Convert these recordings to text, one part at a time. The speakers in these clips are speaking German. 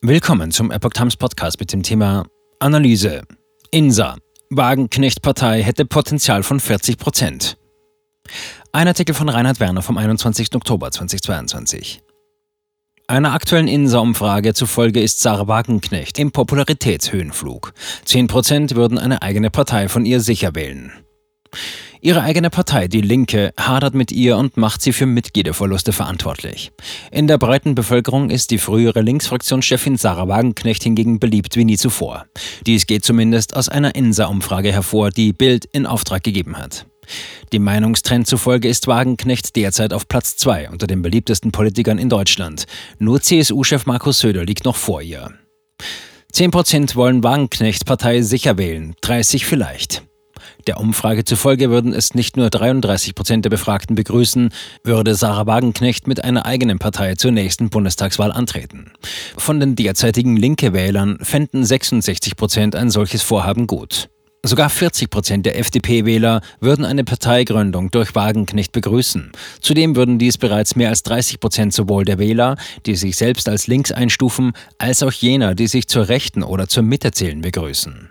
Willkommen zum Epoch Times Podcast mit dem Thema Analyse. INSA. Wagenknecht-Partei hätte Potenzial von 40 Prozent. Ein Artikel von Reinhard Werner vom 21. Oktober 2022. Einer aktuellen INSA-Umfrage zufolge ist Sarah Wagenknecht im Popularitätshöhenflug. 10 Prozent würden eine eigene Partei von ihr sicher wählen. Ihre eigene Partei, die Linke, hadert mit ihr und macht sie für Mitgliederverluste verantwortlich. In der breiten Bevölkerung ist die frühere Linksfraktionschefin Sarah Wagenknecht hingegen beliebt wie nie zuvor. Dies geht zumindest aus einer INSA-Umfrage hervor, die Bild in Auftrag gegeben hat. Dem Meinungstrend zufolge ist Wagenknecht derzeit auf Platz 2 unter den beliebtesten Politikern in Deutschland. Nur CSU-Chef Markus Söder liegt noch vor ihr. 10% wollen Wagenknecht-Partei sicher wählen, 30 vielleicht. Der Umfrage zufolge würden es nicht nur 33 Prozent der Befragten begrüßen, würde Sarah Wagenknecht mit einer eigenen Partei zur nächsten Bundestagswahl antreten. Von den derzeitigen linke Wählern fänden 66 Prozent ein solches Vorhaben gut. Sogar 40 Prozent der FDP-Wähler würden eine Parteigründung durch Wagenknecht begrüßen. Zudem würden dies bereits mehr als 30 Prozent sowohl der Wähler, die sich selbst als links einstufen, als auch jener, die sich zur Rechten oder zur Mitte zählen, begrüßen.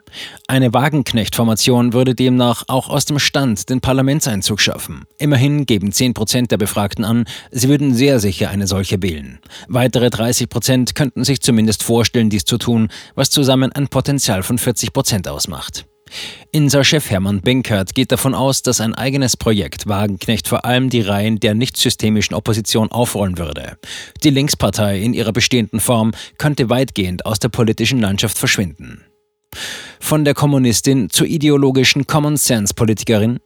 Eine Wagenknecht-Formation würde demnach auch aus dem Stand den Parlamentseinzug schaffen. Immerhin geben 10 Prozent der Befragten an, sie würden sehr sicher eine solche wählen. Weitere 30 Prozent könnten sich zumindest vorstellen, dies zu tun, was zusammen ein Potenzial von 40 Prozent ausmacht. INSA-Chef Hermann Benkert geht davon aus, dass ein eigenes Projekt Wagenknecht vor allem die Reihen der nicht systemischen Opposition aufrollen würde. Die Linkspartei in ihrer bestehenden Form könnte weitgehend aus der politischen Landschaft verschwinden. Von der Kommunistin zur ideologischen Common-Sense-Politikerin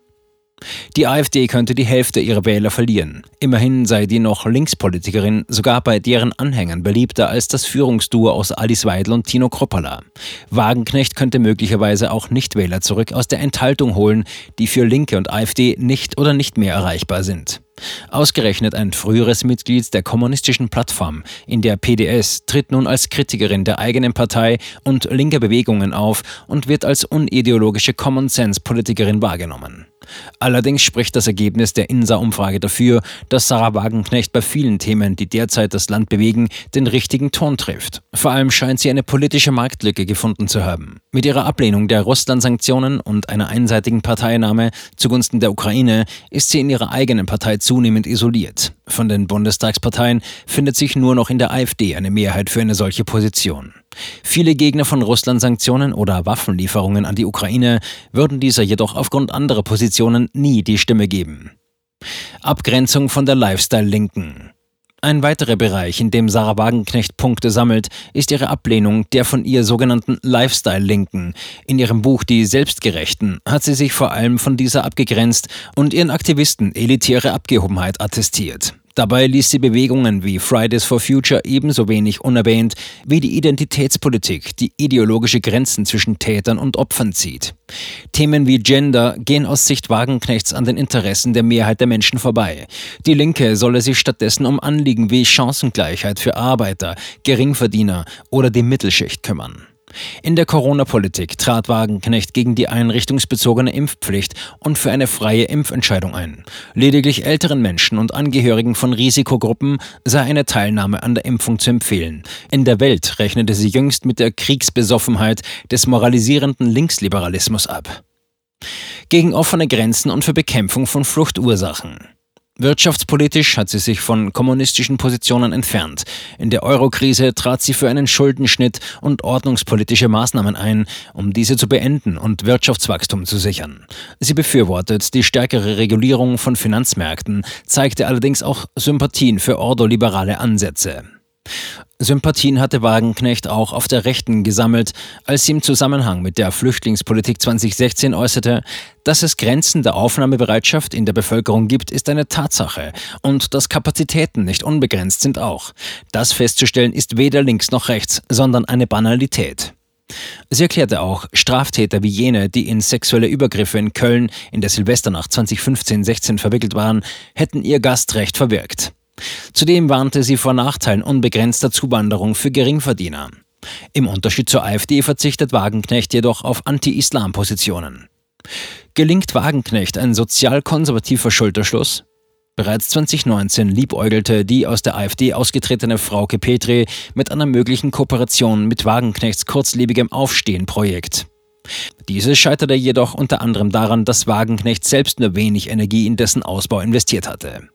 die AfD könnte die Hälfte ihrer Wähler verlieren. Immerhin sei die noch Linkspolitikerin sogar bei deren Anhängern beliebter als das Führungsduo aus Alice Weidel und Tino Kropala. Wagenknecht könnte möglicherweise auch Nichtwähler zurück aus der Enthaltung holen, die für Linke und AfD nicht oder nicht mehr erreichbar sind. Ausgerechnet ein früheres Mitglied der kommunistischen Plattform in der PDS tritt nun als Kritikerin der eigenen Partei und linker Bewegungen auf und wird als unideologische Common-Sense-Politikerin wahrgenommen. Allerdings spricht das Ergebnis der INSA-Umfrage dafür, dass Sarah Wagenknecht bei vielen Themen, die derzeit das Land bewegen, den richtigen Ton trifft. Vor allem scheint sie eine politische Marktlücke gefunden zu haben. Mit ihrer Ablehnung der Russland-Sanktionen und einer einseitigen Parteinahme zugunsten der Ukraine ist sie in ihrer eigenen Partei zunehmend isoliert. Von den Bundestagsparteien findet sich nur noch in der AfD eine Mehrheit für eine solche Position. Viele Gegner von Russland-Sanktionen oder Waffenlieferungen an die Ukraine würden dieser jedoch aufgrund anderer Positionen nie die Stimme geben. Abgrenzung von der Lifestyle-Linken. Ein weiterer Bereich, in dem Sarah Wagenknecht Punkte sammelt, ist ihre Ablehnung der von ihr sogenannten Lifestyle-Linken. In ihrem Buch Die Selbstgerechten hat sie sich vor allem von dieser abgegrenzt und ihren Aktivisten elitäre Abgehobenheit attestiert. Dabei ließ sie Bewegungen wie Fridays for Future ebenso wenig unerwähnt wie die Identitätspolitik, die ideologische Grenzen zwischen Tätern und Opfern zieht. Themen wie Gender gehen aus Sicht Wagenknechts an den Interessen der Mehrheit der Menschen vorbei. Die Linke solle sich stattdessen um Anliegen wie Chancengleichheit für Arbeiter, Geringverdiener oder die Mittelschicht kümmern. In der Corona-Politik trat Wagenknecht gegen die einrichtungsbezogene Impfpflicht und für eine freie Impfentscheidung ein. Lediglich älteren Menschen und Angehörigen von Risikogruppen sei eine Teilnahme an der Impfung zu empfehlen. In der Welt rechnete sie jüngst mit der Kriegsbesoffenheit des moralisierenden Linksliberalismus ab. Gegen offene Grenzen und für Bekämpfung von Fluchtursachen. Wirtschaftspolitisch hat sie sich von kommunistischen Positionen entfernt. In der Eurokrise trat sie für einen Schuldenschnitt und ordnungspolitische Maßnahmen ein, um diese zu beenden und Wirtschaftswachstum zu sichern. Sie befürwortet die stärkere Regulierung von Finanzmärkten, zeigte allerdings auch Sympathien für ordoliberale Ansätze. Sympathien hatte Wagenknecht auch auf der Rechten gesammelt, als sie im Zusammenhang mit der Flüchtlingspolitik 2016 äußerte, dass es Grenzen der Aufnahmebereitschaft in der Bevölkerung gibt, ist eine Tatsache und dass Kapazitäten nicht unbegrenzt sind auch. Das festzustellen ist weder links noch rechts, sondern eine Banalität. Sie erklärte auch, Straftäter wie jene, die in sexuelle Übergriffe in Köln in der Silvesternacht 2015-16 verwickelt waren, hätten ihr Gastrecht verwirkt. Zudem warnte sie vor Nachteilen unbegrenzter Zuwanderung für Geringverdiener. Im Unterschied zur AfD verzichtet Wagenknecht jedoch auf Anti-Islam-Positionen. Gelingt Wagenknecht ein sozial-konservativer Schulterschluss? Bereits 2019 liebäugelte die aus der AfD ausgetretene Frauke Petri mit einer möglichen Kooperation mit Wagenknechts kurzlebigem Aufstehen-Projekt. Dieses scheiterte jedoch unter anderem daran, dass Wagenknecht selbst nur wenig Energie in dessen Ausbau investiert hatte.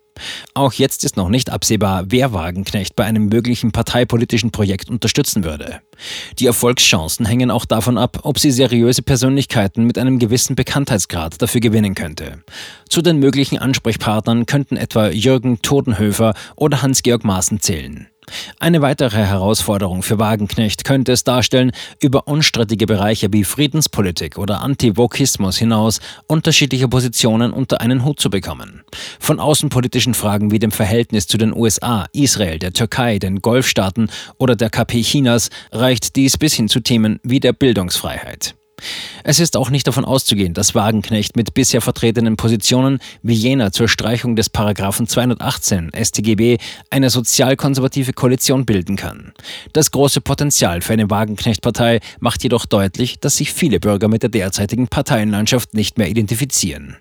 Auch jetzt ist noch nicht absehbar, wer Wagenknecht bei einem möglichen parteipolitischen Projekt unterstützen würde. Die Erfolgschancen hängen auch davon ab, ob sie seriöse Persönlichkeiten mit einem gewissen Bekanntheitsgrad dafür gewinnen könnte. Zu den möglichen Ansprechpartnern könnten etwa Jürgen Todenhöfer oder Hans-Georg Maaßen zählen. Eine weitere Herausforderung für Wagenknecht könnte es darstellen, über unstrittige Bereiche wie Friedenspolitik oder Antivokismus hinaus unterschiedliche Positionen unter einen Hut zu bekommen. Von außenpolitischen Fragen wie dem Verhältnis zu den USA, Israel, der Türkei, den Golfstaaten oder der KP Chinas reicht dies bis hin zu Themen wie der Bildungsfreiheit. Es ist auch nicht davon auszugehen, dass Wagenknecht mit bisher vertretenen Positionen wie jener zur Streichung des Paragraphen 218 StGB eine sozialkonservative Koalition bilden kann. Das große Potenzial für eine Wagenknecht-Partei macht jedoch deutlich, dass sich viele Bürger mit der derzeitigen Parteienlandschaft nicht mehr identifizieren.